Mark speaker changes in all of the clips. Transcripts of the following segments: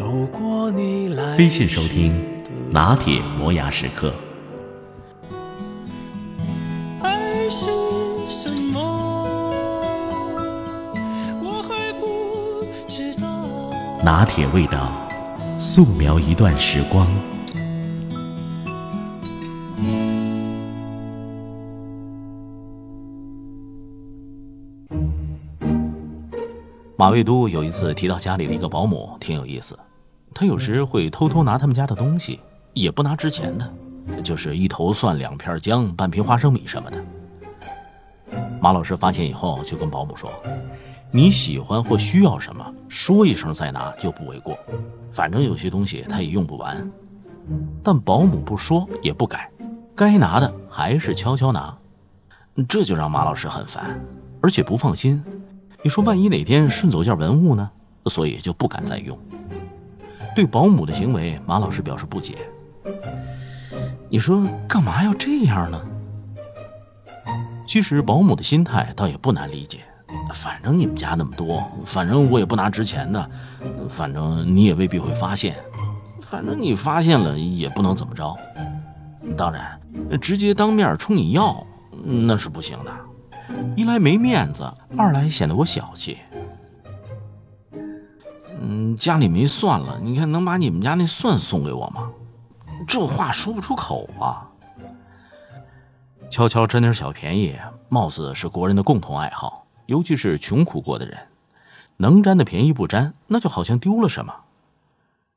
Speaker 1: 走过你来
Speaker 2: 微信收听拿铁磨牙时刻。
Speaker 1: 爱是什么？我还不知道。
Speaker 2: 拿铁味道，素描一段时光。
Speaker 3: 马未都有一次提到家里的一个保姆，挺有意思。他有时会偷偷拿他们家的东西，也不拿值钱的，就是一头蒜、两片姜、半瓶花生米什么的。马老师发现以后，就跟保姆说：“你喜欢或需要什么，说一声再拿就不为过。反正有些东西他也用不完。”但保姆不说也不改，该拿的还是悄悄拿，这就让马老师很烦，而且不放心。你说万一哪天顺走件文物呢？所以就不敢再用。对保姆的行为，马老师表示不解。你说干嘛要这样呢？其实保姆的心态倒也不难理解。反正你们家那么多，反正我也不拿值钱的，反正你也未必会发现，反正你发现了也不能怎么着。当然，直接当面冲你要那是不行的。一来没面子，二来显得我小气。嗯，家里没蒜了，你看能把你们家那蒜送给我吗？这话说不出口啊。悄悄占点小便宜，貌似是国人的共同爱好，尤其是穷苦过的人，能占的便宜不占，那就好像丢了什么。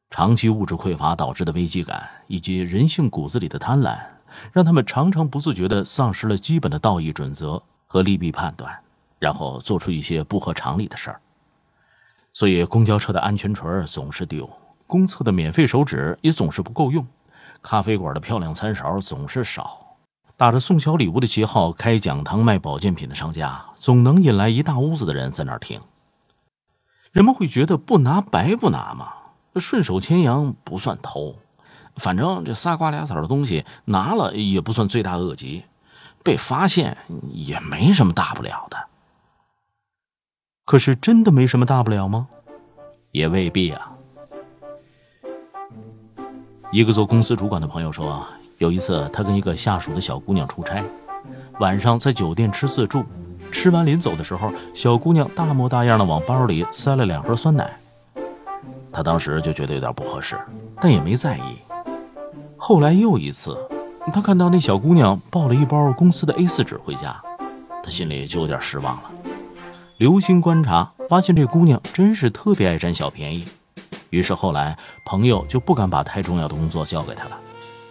Speaker 3: 长期物质匮乏导致的危机感，以及人性骨子里的贪婪，让他们常常不自觉地丧失了基本的道义准则。和利弊判断，然后做出一些不合常理的事儿。所以公交车的安全锤总是丢，公厕的免费手纸也总是不够用，咖啡馆的漂亮餐勺总是少。打着送小礼物的旗号开讲堂卖保健品的商家，总能引来一大屋子的人在那儿听。人们会觉得不拿白不拿嘛，顺手牵羊不算偷，反正这仨瓜俩枣的东西拿了也不算罪大恶极。被发现也没什么大不了的，可是真的没什么大不了吗？也未必啊。一个做公司主管的朋友说，有一次他跟一个下属的小姑娘出差，晚上在酒店吃自助，吃完临走的时候，小姑娘大模大样的往包里塞了两盒酸奶，他当时就觉得有点不合适，但也没在意。后来又一次。他看到那小姑娘抱了一包公司的 A4 纸回家，他心里就有点失望了。留心观察，发现这姑娘真是特别爱占小便宜。于是后来朋友就不敢把太重要的工作交给她了，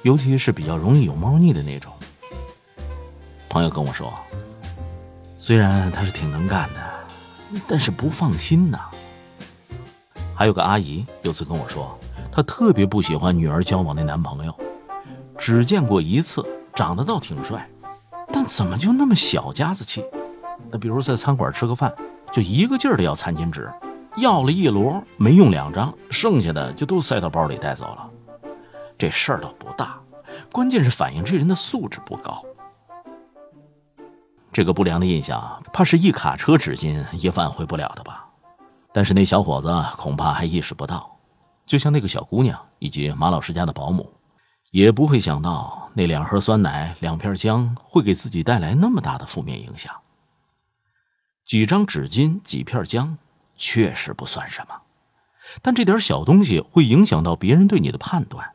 Speaker 3: 尤其是比较容易有猫腻的那种。朋友跟我说，虽然她是挺能干的，但是不放心呐。还有个阿姨有次跟我说，她特别不喜欢女儿交往那男朋友。只见过一次，长得倒挺帅，但怎么就那么小家子气？那比如在餐馆吃个饭，就一个劲儿的要餐巾纸，要了一摞没用两张，剩下的就都塞到包里带走了。这事儿倒不大，关键是反映这人的素质不高。这个不良的印象，怕是一卡车纸巾也挽回不了的吧？但是那小伙子恐怕还意识不到，就像那个小姑娘以及马老师家的保姆。也不会想到那两盒酸奶、两片姜会给自己带来那么大的负面影响。几张纸巾、几片姜，确实不算什么，但这点小东西会影响到别人对你的判断，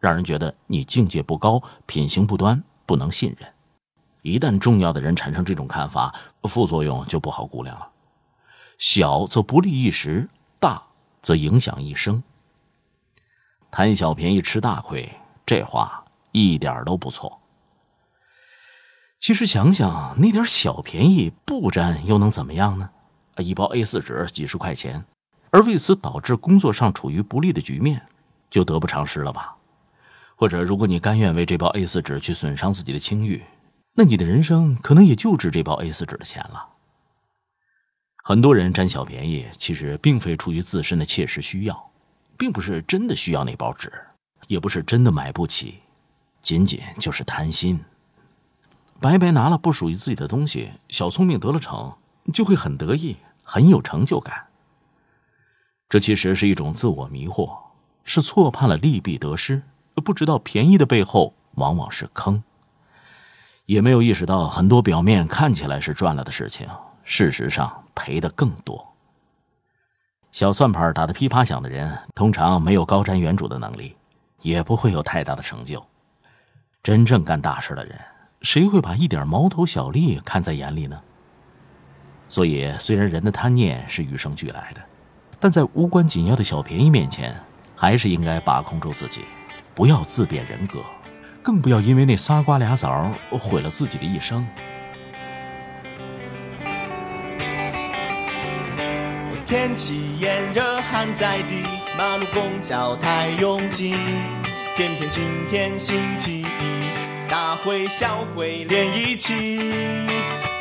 Speaker 3: 让人觉得你境界不高、品行不端、不能信任。一旦重要的人产生这种看法，副作用就不好估量了。小则不利一时，大则影响一生。贪小便宜吃大亏。这话一点都不错。其实想想，那点小便宜不占又能怎么样呢？一包 A 四纸几十块钱，而为此导致工作上处于不利的局面，就得不偿失了吧？或者，如果你甘愿为这包 A 四纸去损伤自己的清誉，那你的人生可能也就值这包 A 四纸的钱了。很多人占小便宜，其实并非出于自身的切实需要，并不是真的需要那包纸，也不是真的买不起，仅仅就是贪心。白白拿了不属于自己的东西，小聪明得了逞，就会很得意，很有成就感。这其实是一种自我迷惑，是错判了利弊得失。不知道便宜的背后往往是坑，也没有意识到很多表面看起来是赚了的事情，事实上赔的更多。小算盘打得噼啪响的人，通常没有高瞻远瞩的能力，也不会有太大的成就。真正干大事的人，谁会把一点毛头小利看在眼里呢？所以，虽然人的贪念是与生俱来的，但在无关紧要的小便宜面前，还是应该把控住自己。不要自贬人格，更不要因为那仨瓜俩枣毁了自己的一生。
Speaker 1: 天气炎热汗在地，马路公交太拥挤，偏偏今天星期一，大会小会连一起。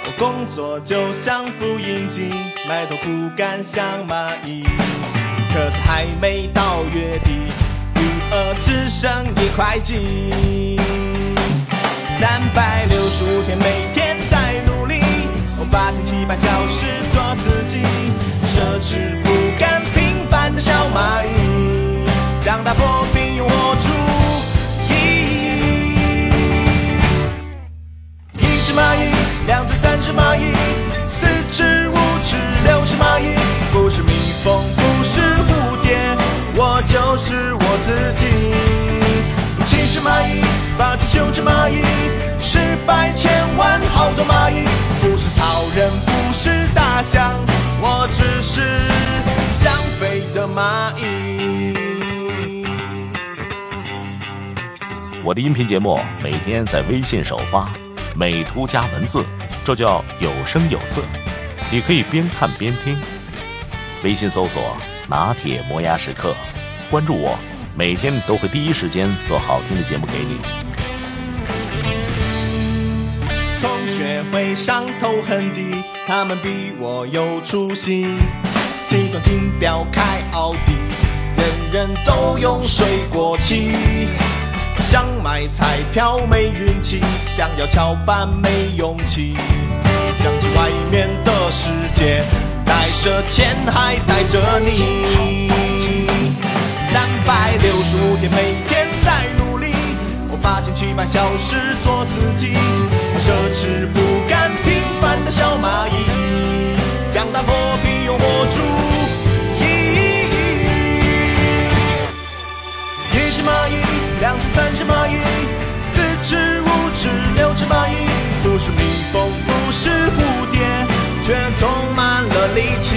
Speaker 1: 我工作就像复印机，埋头苦干像蚂蚁，可是还没到月底。余额，只剩一块几，三百六十五天，每天在努力，八千七百小时做自己，这只不甘平凡的小蚂蚁，将大破并用我注只蚂蚁，两只，三只蚂蚁，四只，五只，六只蚂蚁，不是蜜蜂，不是蝴蝶，我就是我自己。七只蚂蚁，八只九只蚂蚁，十百千万好多蚂蚁，不是超人，不是大象，我只是想飞的蚂蚁。
Speaker 3: 我的音频节目每天在微信首发，美图加文字，这叫有声有色。你可以边看边听，微信搜索“拿铁磨牙时刻”，关注我。每天都会第一时间做好听的节目给你。
Speaker 1: 同学会上头很低，他们比我有出息。西装金表开奥迪，人人都用水果期。想买彩票没运气，想要翘班没勇气。想去外面的世界，带着钱还带着你。三百六十五天，每天在努力，我八千七百小时做自己。我这只不甘平凡的小蚂蚁，想打破必用我注意。一只蚂蚁，两只，三只蚂蚁，四只，五只，六只蚂蚁，不是蜜蜂，不是蝴蝶，却充满了力气。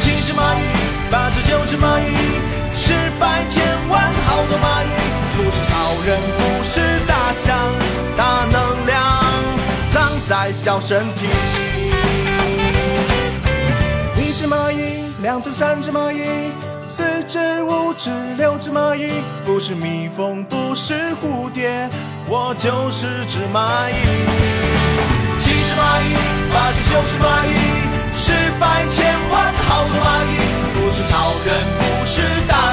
Speaker 1: 七只蚂蚁，八只，九只蚂蚁。十百千万好多蚂蚁，不是超人，不是大象，大能量藏在小身体。一只蚂蚁，两只，三只蚂蚁，四只，五只，六只蚂蚁，不是蜜蜂，不是蝴蝶，我就是只蚂蚁。七只蚂蚁，八只，九只蚂蚁，十百千万好多蚂蚁，不是超人，不是大。